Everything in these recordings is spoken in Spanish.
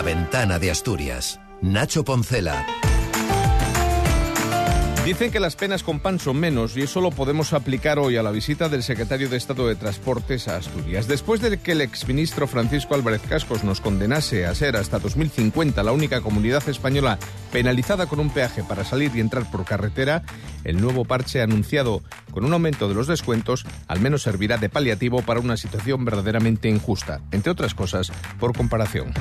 La ventana de Asturias. Nacho Poncela. Dicen que las penas con pan son menos y eso lo podemos aplicar hoy a la visita del secretario de Estado de Transportes a Asturias. Después de que el exministro Francisco Álvarez Cascos nos condenase a ser hasta 2050 la única comunidad española penalizada con un peaje para salir y entrar por carretera, el nuevo parche anunciado con un aumento de los descuentos al menos servirá de paliativo para una situación verdaderamente injusta, entre otras cosas por comparación.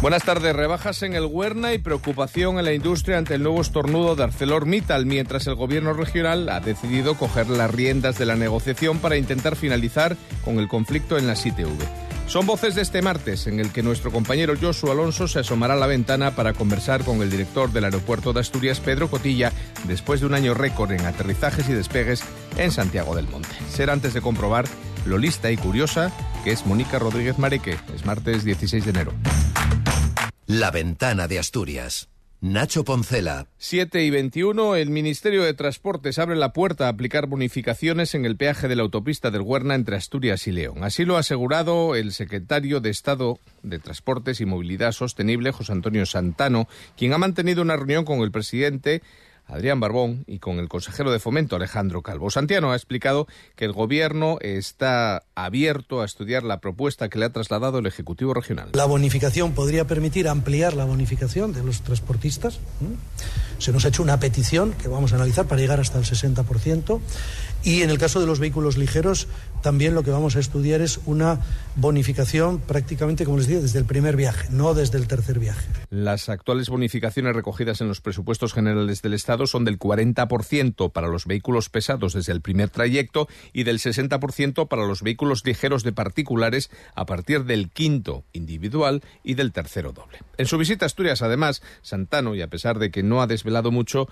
Buenas tardes. Rebajas en el Huerna y preocupación en la industria ante el nuevo estornudo de ArcelorMittal, mientras el gobierno regional ha decidido coger las riendas de la negociación para intentar finalizar con el conflicto en la ITV. Son voces de este martes en el que nuestro compañero Josu Alonso se asomará a la ventana para conversar con el director del aeropuerto de Asturias, Pedro Cotilla, después de un año récord en aterrizajes y despegues en Santiago del Monte. Será antes de comprobar lo lista y curiosa que es Mónica Rodríguez Mareque. Es martes 16 de enero. La ventana de Asturias. Nacho Poncela. 7 y 21. El Ministerio de Transportes abre la puerta a aplicar bonificaciones en el peaje de la autopista del Huerna entre Asturias y León. Así lo ha asegurado el secretario de Estado de Transportes y Movilidad Sostenible, José Antonio Santano, quien ha mantenido una reunión con el presidente Adrián Barbón y con el consejero de Fomento Alejandro Calvo. Santiano ha explicado que el Gobierno está abierto a estudiar la propuesta que le ha trasladado el Ejecutivo Regional. La bonificación podría permitir ampliar la bonificación de los transportistas. Se nos ha hecho una petición que vamos a analizar para llegar hasta el 60%. Y en el caso de los vehículos ligeros, también lo que vamos a estudiar es una bonificación prácticamente, como les digo, desde el primer viaje, no desde el tercer viaje. Las actuales bonificaciones recogidas en los presupuestos generales del Estado son del 40% para los vehículos pesados desde el primer trayecto y del 60% para los vehículos ligeros de particulares a partir del quinto individual y del tercero doble. En su visita a Asturias, además, Santano, y a pesar de que no ha desvelado mucho,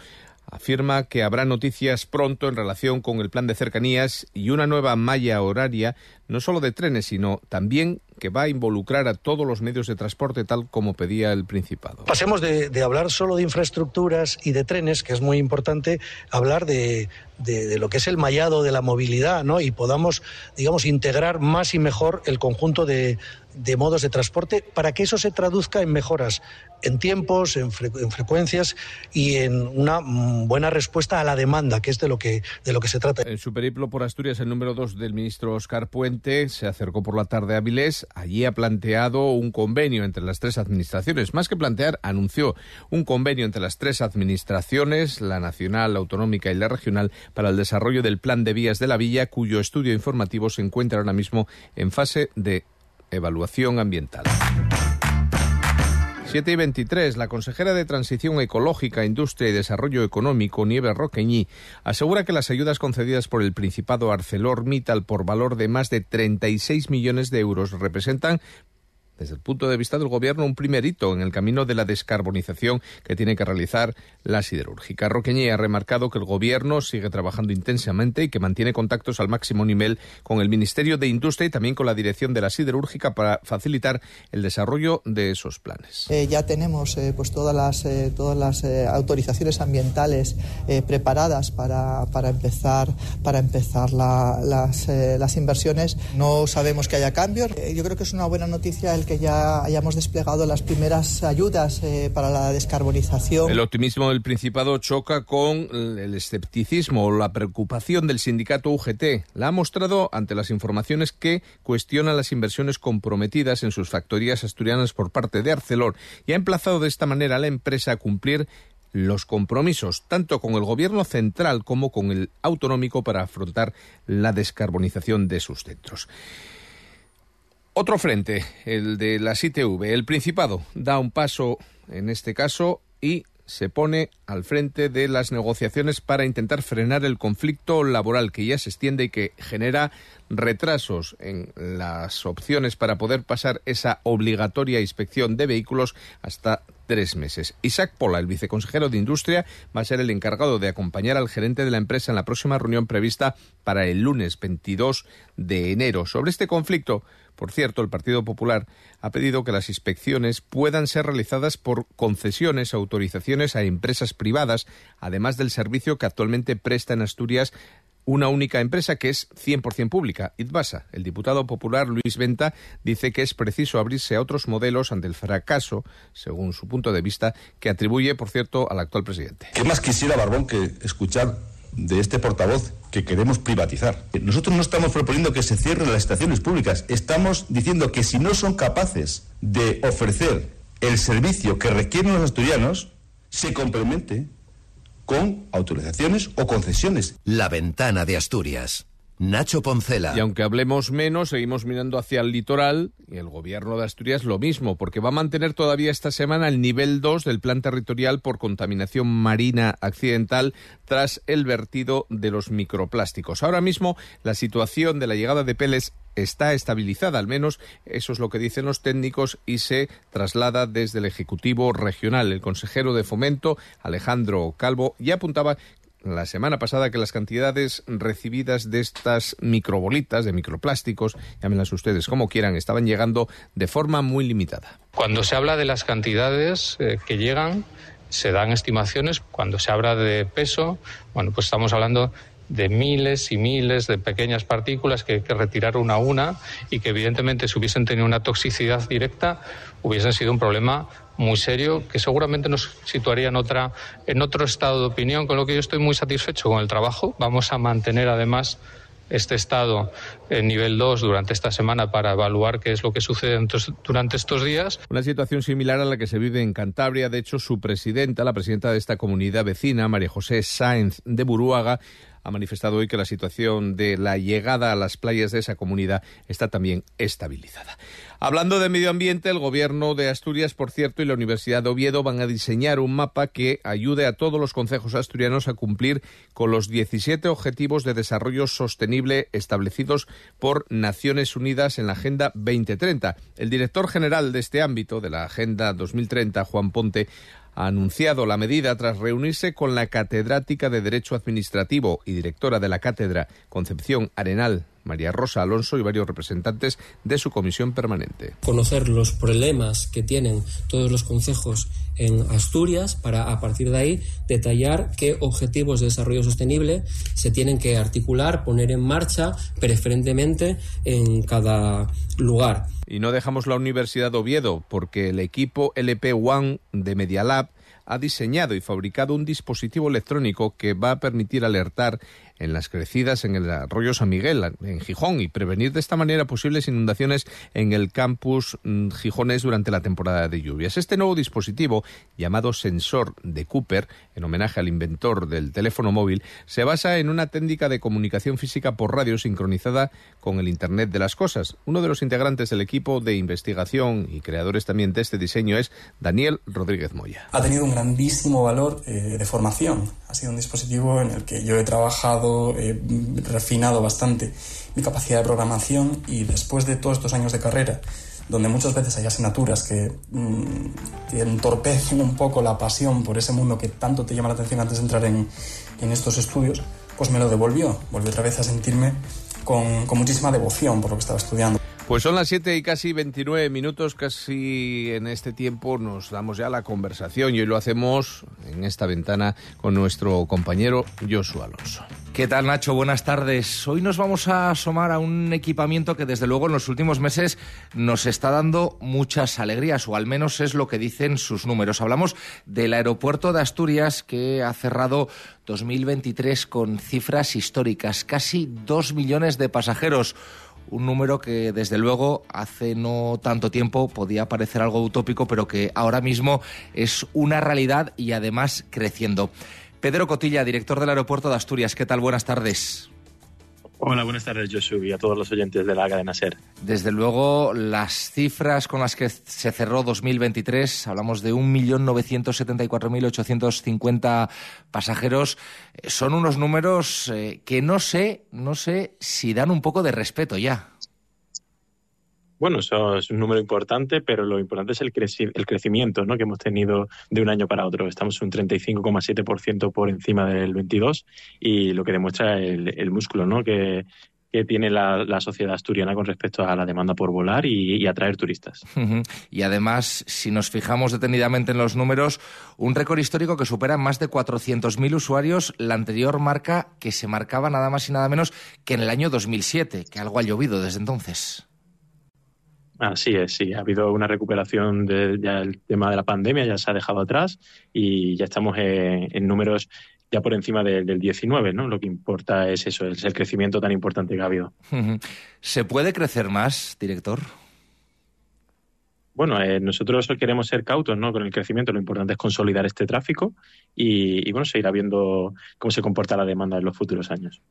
afirma que habrá noticias pronto en relación con el plan de cercanías y una nueva malla horaria, no solo de trenes, sino también que va a involucrar a todos los medios de transporte tal como pedía el Principado. Pasemos de, hablar solo de infraestructuras y de trenes, que es muy importante, hablar de, de, lo que es el mallado de la movilidad, ¿no? Y podamos, digamos, integrar más y mejor el conjunto de, de modos de transporte para que eso se traduzca en mejoras en tiempos, en, frecuencias y en una mm, buena respuesta a la demanda, que es de lo que, de lo que se trata. En su periplo por Asturias, el número dos del ministro Oscar Puente se acercó por la tarde a Avilés. Allí ha planteado un convenio entre las tres administraciones. Más que plantear, anunció un convenio entre las tres administraciones, la nacional, la autonómica y la regional, para el desarrollo del plan de vías de la villa, cuyo estudio informativo se encuentra ahora mismo en fase de evaluación ambiental. 7 y 23. La consejera de Transición Ecológica, Industria y Desarrollo Económico, Nieves Roqueñí, asegura que las ayudas concedidas por el Principado ArcelorMittal por valor de más de 36 millones de euros representan desde el punto de vista del Gobierno, un primer hito en el camino de la descarbonización que tiene que realizar la siderúrgica. Roqueñé ha remarcado que el Gobierno sigue trabajando intensamente y que mantiene contactos al máximo nivel con el Ministerio de Industria y también con la dirección de la siderúrgica para facilitar el desarrollo de esos planes. Eh, ya tenemos eh, pues todas las, eh, todas las autorizaciones ambientales preparadas para, para, empezar, para empezar las, las inversiones. No sabemos que haya cambios. yo creo que es una buena noticia el que ya hayamos desplegado las primeras ayudas eh, para la descarbonización. El optimismo del Principado choca con el escepticismo o la preocupación del sindicato UGT. La ha mostrado ante las informaciones que cuestionan las inversiones comprometidas en sus factorías asturianas por parte de Arcelor y ha emplazado de esta manera a la empresa a cumplir los compromisos tanto con el gobierno central como con el autonómico para afrontar la descarbonización de sus centros. Otro frente, el de la ITV. El Principado da un paso en este caso y se pone al frente de las negociaciones para intentar frenar el conflicto laboral que ya se extiende y que genera retrasos en las opciones para poder pasar esa obligatoria inspección de vehículos hasta tres meses. Isaac Pola, el viceconsejero de Industria, va a ser el encargado de acompañar al gerente de la empresa en la próxima reunión prevista para el lunes 22 de enero. Sobre este conflicto, por cierto, el Partido Popular ha pedido que las inspecciones puedan ser realizadas por concesiones, autorizaciones a empresas privadas, además del servicio que actualmente presta en Asturias una única empresa que es 100% pública, Itbasa. El diputado popular Luis Venta dice que es preciso abrirse a otros modelos ante el fracaso, según su punto de vista, que atribuye, por cierto, al actual presidente. ¿Qué más quisiera Barbón que escuchar de este portavoz que queremos privatizar. Nosotros no estamos proponiendo que se cierren las estaciones públicas, estamos diciendo que si no son capaces de ofrecer el servicio que requieren los asturianos, se complemente con autorizaciones o concesiones. La ventana de Asturias. Nacho Poncela. Y aunque hablemos menos, seguimos mirando hacia el litoral y el gobierno de Asturias lo mismo, porque va a mantener todavía esta semana el nivel 2 del plan territorial por contaminación marina accidental tras el vertido de los microplásticos. Ahora mismo la situación de la llegada de peles está estabilizada, al menos eso es lo que dicen los técnicos y se traslada desde el Ejecutivo Regional. El consejero de Fomento, Alejandro Calvo, ya apuntaba la semana pasada que las cantidades recibidas de estas microbolitas, de microplásticos, llámenlas ustedes como quieran, estaban llegando de forma muy limitada. Cuando se habla de las cantidades eh, que llegan, se dan estimaciones. Cuando se habla de peso, bueno, pues estamos hablando de miles y miles de pequeñas partículas que hay que retirar una a una y que evidentemente si hubiesen tenido una toxicidad directa hubiesen sido un problema muy serio que seguramente nos situaría en otra en otro estado de opinión con lo que yo estoy muy satisfecho con el trabajo vamos a mantener además este estado en nivel 2 durante esta semana para evaluar qué es lo que sucede durante estos días. Una situación similar a la que se vive en Cantabria. De hecho, su presidenta, la presidenta de esta comunidad vecina, María José Sáenz de Buruaga, ha manifestado hoy que la situación de la llegada a las playas de esa comunidad está también estabilizada. Hablando de medio ambiente, el Gobierno de Asturias, por cierto, y la Universidad de Oviedo van a diseñar un mapa que ayude a todos los concejos asturianos a cumplir con los 17 Objetivos de Desarrollo Sostenible establecidos por Naciones Unidas en la Agenda 2030. El director general de este ámbito, de la Agenda 2030, Juan Ponte, ha anunciado la medida tras reunirse con la catedrática de Derecho Administrativo y directora de la cátedra Concepción Arenal María Rosa Alonso y varios representantes de su comisión permanente. Conocer los problemas que tienen todos los concejos en Asturias para a partir de ahí detallar qué objetivos de desarrollo sostenible se tienen que articular, poner en marcha preferentemente en cada lugar. Y no dejamos la Universidad de Oviedo porque el equipo LP One de Media Lab ha diseñado y fabricado un dispositivo electrónico que va a permitir alertar en las crecidas en el arroyo San Miguel, en Gijón, y prevenir de esta manera posibles inundaciones en el campus mm, Gijones durante la temporada de lluvias. Este nuevo dispositivo, llamado sensor de Cooper, en homenaje al inventor del teléfono móvil, se basa en una técnica de comunicación física por radio sincronizada con el Internet de las Cosas. Uno de los integrantes del equipo de investigación y creadores también de este diseño es Daniel Rodríguez Moya. Ha tenido un grandísimo valor eh, de formación. Ha sido un dispositivo en el que yo he trabajado he refinado bastante mi capacidad de programación y después de todos estos años de carrera, donde muchas veces hay asignaturas que mm, entorpecen un poco la pasión por ese mundo que tanto te llama la atención antes de entrar en, en estos estudios, pues me lo devolvió. Volví otra vez a sentirme con, con muchísima devoción por lo que estaba estudiando. Pues son las 7 y casi 29 minutos, casi en este tiempo nos damos ya la conversación y hoy lo hacemos en esta ventana con nuestro compañero Joshua Alonso. ¿Qué tal Nacho? Buenas tardes. Hoy nos vamos a asomar a un equipamiento que desde luego en los últimos meses nos está dando muchas alegrías, o al menos es lo que dicen sus números. Hablamos del aeropuerto de Asturias que ha cerrado 2023 con cifras históricas, casi dos millones de pasajeros un número que desde luego hace no tanto tiempo podía parecer algo utópico, pero que ahora mismo es una realidad y además creciendo. Pedro Cotilla, director del aeropuerto de Asturias, ¿qué tal? Buenas tardes. Hola, buenas tardes, Josu, y a todos los oyentes de la cadena SER. Desde luego, las cifras con las que se cerró 2023, hablamos de 1.974.850 pasajeros, eh, son unos números eh, que no sé, no sé si dan un poco de respeto ya. Bueno, eso es un número importante, pero lo importante es el, el crecimiento ¿no? que hemos tenido de un año para otro. Estamos un 35,7% por encima del 22 y lo que demuestra el, músculo ¿no? que, que tiene la, sociedad asturiana con respecto a la demanda por volar y, atraer turistas. Y además, si nos fijamos detenidamente en los números, un récord histórico que supera más de 400.000 usuarios, la anterior marca que se marcaba nada más y nada menos que en el año 2007, que algo ha llovido desde entonces. Así es, sí. Ha habido una recuperación del tema de la pandemia, ya se ha dejado atrás y ya estamos en números ya por encima del 19, ¿no? Lo que importa es eso, es el crecimiento tan importante que ha habido. ¿Se puede crecer más, director? Bueno, eh, nosotros queremos ser cautos ¿no? con el crecimiento. Lo importante es consolidar este tráfico y, bueno, seguir viendo cómo se comporta la demanda en los futuros años.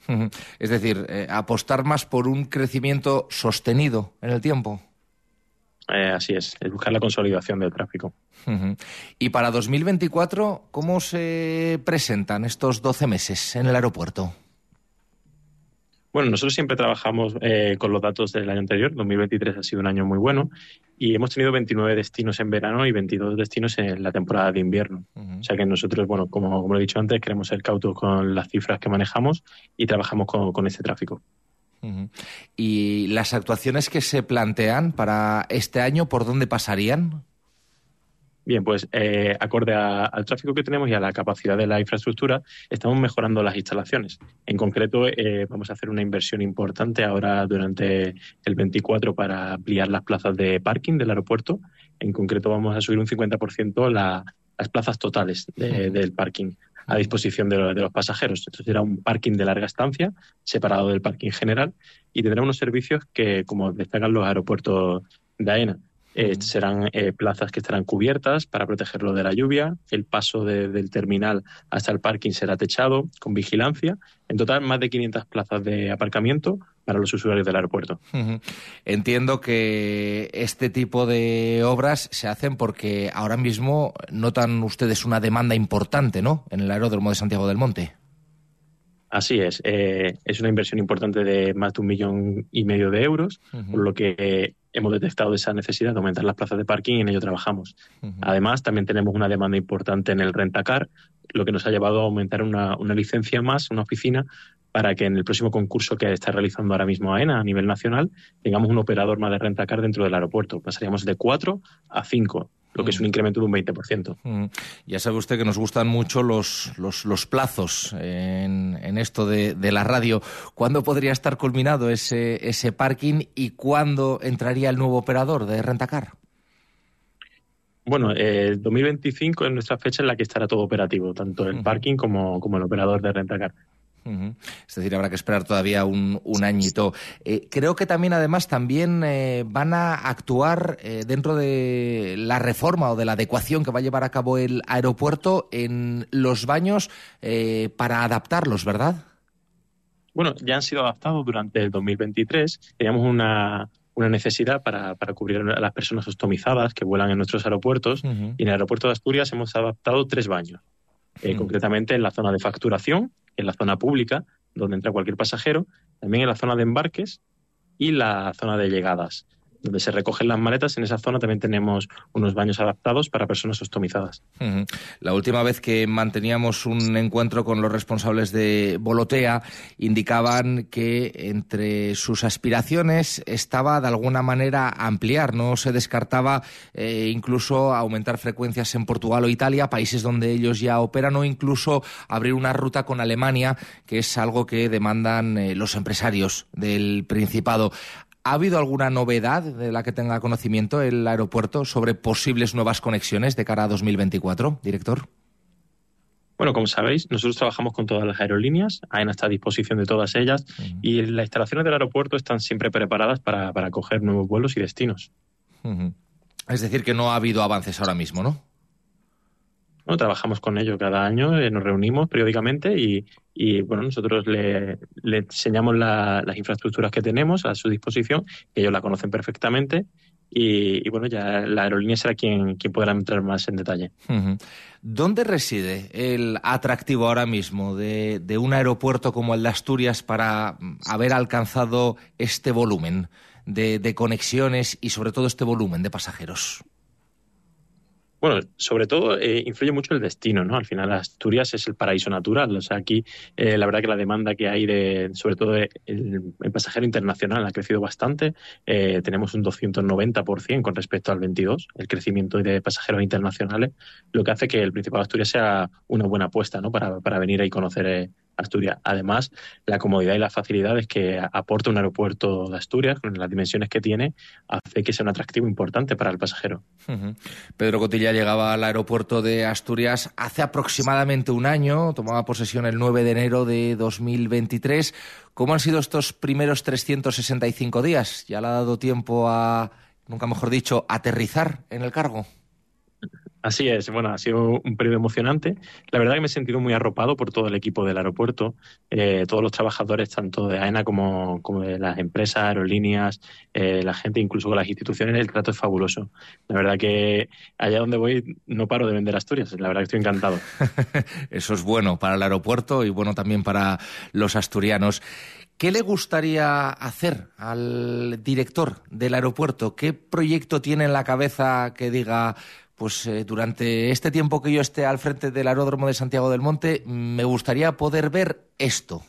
Es decir, eh, apostar más por un crecimiento sostenido en el tiempo. Eh, así es, es buscar la consolidación del tráfico. Y para 2024, ¿cómo se presentan estos 12 meses en el aeropuerto? Bueno, nosotros siempre trabajamos eh, con los datos del año anterior. 2023 ha sido un año muy bueno y hemos tenido 29 destinos en verano y 22 destinos en la temporada de invierno. O sea que nosotros, bueno, como, como, he dicho antes, queremos ser cautos con las cifras que manejamos y trabajamos con, con ese tráfico. ¿Y las actuaciones que se plantean para este año, por dónde pasarían? Bien, pues eh, acorde al tráfico que tenemos y a la capacidad de la infraestructura, estamos mejorando las instalaciones. En concreto, eh, vamos a hacer una inversión importante ahora durante el 24 para ampliar las plazas de parking del aeropuerto. En concreto, vamos a subir un 50% las plazas totales del parking a disposición de, los pasajeros. Entonces será un parking de larga estancia, separado del parking general, y tendrá unos servicios que, como destacan los aeropuertos de AENA, eh, serán eh, plazas que estarán cubiertas para protegerlo de la lluvia. El paso del terminal hasta el parking será techado con vigilancia. En total, más de 500 plazas de aparcamiento para los usuarios del aeropuerto. Entiendo que este tipo de obras se hacen porque ahora mismo notan ustedes una demanda importante, ¿no? En el aeródromo de Santiago del Monte. Así es. Eh, es una inversión importante de más de un millón y medio de euros, por lo que hemos detectado esa necesidad de aumentar las plazas de parking y en ello trabajamos. Además, también tenemos una demanda importante en el rentacar, lo que nos ha llevado a aumentar una, una licencia más, una oficina, para que en el próximo concurso que está realizando ahora mismo AENA a nivel nacional tengamos un operador más de rentacar dentro del aeropuerto. Pasaríamos de cuatro a cinco lo que es un mm. incremento de un 20%. Mm. Ya sabe usted que nos gustan mucho los, los, plazos en, en esto de, de, la radio. ¿Cuándo podría estar culminado ese, ese parking y cuándo entraría el nuevo operador de Rentacar? Bueno, el 2025 es nuestra fecha en la que estará todo operativo, tanto el parking como, como el operador de Rentacar. Es decir, habrá que esperar todavía un, añito. Eh, creo que también, además, también eh, van a actuar eh, dentro de la reforma o de la adecuación que va a llevar a cabo el aeropuerto en los baños para adaptarlos, ¿verdad? Bueno, ya han sido adaptados durante el 2023. Teníamos una, necesidad para, cubrir a las personas ostomizadas que vuelan en nuestros aeropuertos y en el aeropuerto de Asturias hemos adaptado tres baños. Concretamente en la zona de facturación, en la zona pública, donde entra cualquier pasajero, también en la zona de embarques y la zona de llegadas donde se recogen las maletas, en esa zona también tenemos unos baños adaptados para personas ostomizadas. La última vez que manteníamos un encuentro con los responsables de Bolotea, indicaban que entre sus aspiraciones estaba de alguna manera ampliar, no se descartaba eh, incluso aumentar frecuencias en Portugal o Italia, países donde ellos ya operan, o incluso abrir una ruta con Alemania, que es algo que demandan eh, los empresarios del Principado. ¿Ha habido alguna novedad de la que tenga conocimiento el aeropuerto sobre posibles nuevas conexiones de cara a 2024, director? Bueno, como sabéis, nosotros trabajamos con todas las aerolíneas, AENA está a disposición de todas ellas y las instalaciones del aeropuerto están siempre preparadas para, para acoger nuevos vuelos y destinos. Es decir, que no ha habido avances ahora mismo, ¿no? Trabajamos con ellos cada año, eh, nos reunimos periódicamente y, y bueno, nosotros le, enseñamos las infraestructuras que tenemos a su disposición, ellos la conocen perfectamente y, bueno, ya la aerolínea será quien, quien podrá entrar más en detalle. ¿Dónde reside el atractivo ahora mismo de, de, un aeropuerto como el de Asturias para haber alcanzado este volumen de conexiones y sobre todo este volumen de pasajeros? Bueno, sobre todo eh, influye mucho el destino, ¿no? Al final Asturias es el paraíso natural. O sea, aquí eh, la verdad que la demanda que hay de, sobre todo el, el pasajero internacional ha crecido bastante. Eh, tenemos un 290% con respecto al 22, el crecimiento de pasajeros internacionales, lo que hace que el Principado de Asturias sea una buena apuesta, ¿no? Para, para venir y conocer Asturias. Además, la comodidad y las facilidades que aporta un aeropuerto de Asturias, con las dimensiones que tiene, hace que sea un atractivo importante para el pasajero. Pedro Cotilla llegaba al aeropuerto de Asturias hace aproximadamente un año, tomaba posesión el 9 de enero de 2023. ¿Cómo han sido estos primeros 365 días? ¿Ya le ha dado tiempo a, nunca mejor dicho, aterrizar en el cargo? Así es, bueno, ha sido un periodo emocionante. La verdad que me he sentido muy arropado por todo el equipo del aeropuerto, eh, todos los trabajadores, tanto de AENA como, de las empresas, aerolíneas, eh, la gente, incluso con las instituciones, el trato es fabuloso. La verdad que allá donde voy no paro de vender Asturias, la verdad que estoy encantado. Eso es bueno para el aeropuerto y bueno también para los asturianos. ¿Qué le gustaría hacer al director del aeropuerto? ¿Qué proyecto tiene en la cabeza que diga, pues eh, durante este tiempo que yo esté al frente del aeródromo de Santiago del Monte, me gustaría poder ver esto.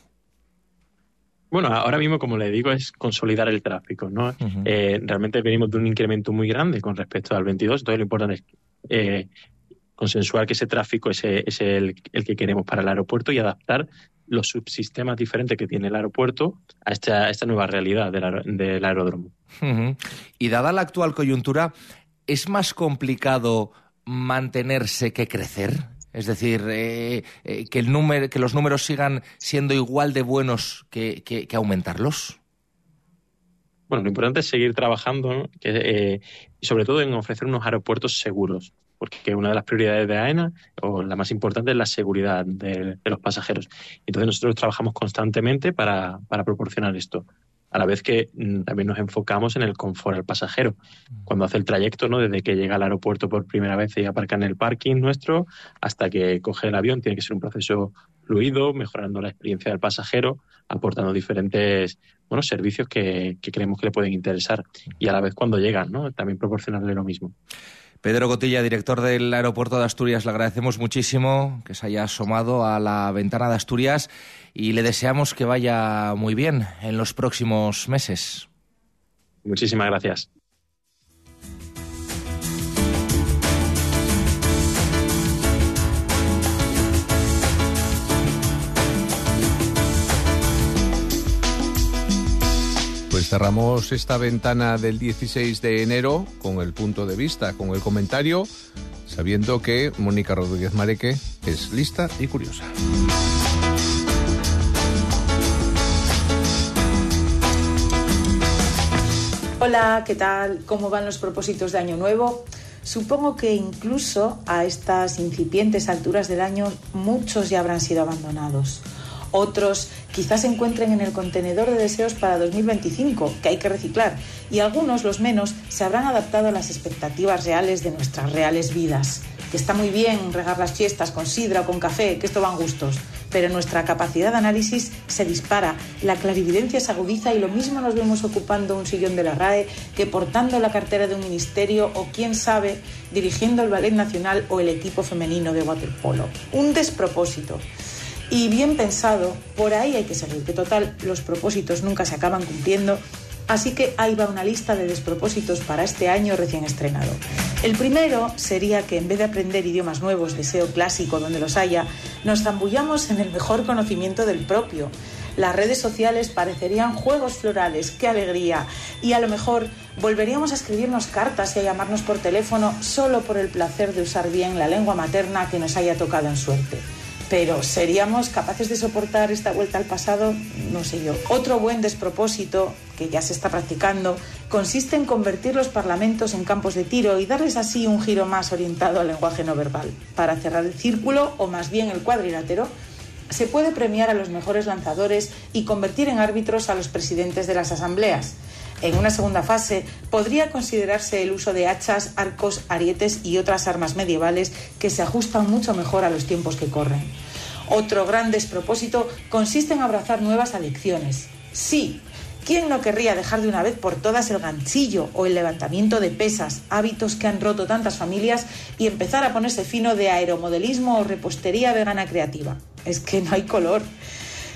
Bueno, ahora mismo, como le digo, es consolidar el tráfico, ¿no? eh, realmente venimos de un incremento muy grande con respecto al 22, entonces lo importante es eh, consensuar que ese tráfico es, es el, el, que queremos para el aeropuerto y adaptar los subsistemas diferentes que tiene el aeropuerto a esta, a esta nueva realidad del. Uh -huh. Y dada la actual coyuntura, ¿es más complicado mantenerse que crecer? Es decir, eh, eh, que, los números sigan siendo igual de buenos que, aumentarlos. Bueno, lo importante es seguir trabajando ¿no? eh, sobre todo en ofrecer unos aeropuertos seguros, porque una de las prioridades de AENA, o la más importante, es la seguridad de, los pasajeros. Entonces nosotros trabajamos constantemente para proporcionar esto a la vez que mm, también nos enfocamos en el confort al pasajero. Cuando hace el trayecto, ¿no? Desde que llega al aeropuerto por primera vez y aparca en el parking nuestro hasta que coge el avión, tiene que ser un proceso fluido, mejorando la experiencia del pasajero, aportando diferentes bueno, servicios que, que creemos que le pueden interesar. Y a la vez cuando llegan, ¿no? También proporcionarle lo mismo. Pedro Cotilla, director del aeropuerto de Asturias, le agradecemos muchísimo que se haya asomado a la ventana de Asturias y le deseamos que vaya muy bien en los próximos meses. Muchísimas gracias. Cerramos esta ventana del 16 de enero con el punto de vista, con el comentario, sabiendo que Mónica Rodríguez Mareque es lista y curiosa. Hola, ¿qué tal? ¿Cómo van los propósitos de Año Nuevo? Supongo que incluso a estas incipientes alturas del año muchos ya habrán sido abandonados. Otros quizás se encuentren en el contenedor de deseos para 2025, que hay que reciclar, y algunos, los menos, se habrán adaptado a las expectativas reales de nuestras reales vidas. Que está muy bien regar las fiestas con sidra o con café, que esto van gustos, pero nuestra capacidad de análisis se dispara, la clarividencia se agudiza y lo mismo nos vemos ocupando un sillón de la RAE que portando la cartera de un ministerio o, quién sabe, dirigiendo el Ballet Nacional o el equipo femenino de waterpolo. Un despropósito y bien pensado, por ahí hay que seguir, que total los propósitos nunca se acaban cumpliendo, así que ahí va una lista de despropósitos para este año recién estrenado. El primero sería que en vez de aprender idiomas nuevos, deseo clásico donde los haya, nos zambullamos en el mejor conocimiento del propio. Las redes sociales parecerían juegos florales, qué alegría. Y a lo mejor volveríamos a escribirnos cartas y a llamarnos por teléfono solo por el placer de usar bien la lengua materna que nos haya tocado en suerte pero ¿seríamos capaces de soportar esta vuelta al pasado? No sé yo. Otro buen despropósito, que ya se está practicando, consiste en convertir los parlamentos en campos de tiro y darles así un giro más orientado al lenguaje no verbal. Para cerrar el círculo, o más bien el cuadrilátero, se puede premiar a los mejores lanzadores y convertir en árbitros a los presidentes de las asambleas. En una segunda fase podría considerarse el uso de hachas, arcos, arietes y otras armas medievales que se ajustan mucho mejor a los tiempos que corren. Otro gran despropósito consiste en abrazar nuevas adicciones. Sí, ¿Quién no querría dejar de una vez por todas el ganchillo o el levantamiento de pesas, hábitos que han roto tantas familias, y empezar a ponerse fino de aeromodelismo o repostería vegana creativa? Es que no hay color.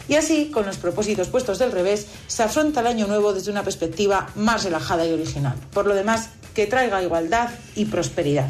Y así, con los propósitos puestos del revés, se afronta el año nuevo desde una perspectiva más relajada y original. Por lo demás, que traiga igualdad y prosperidad.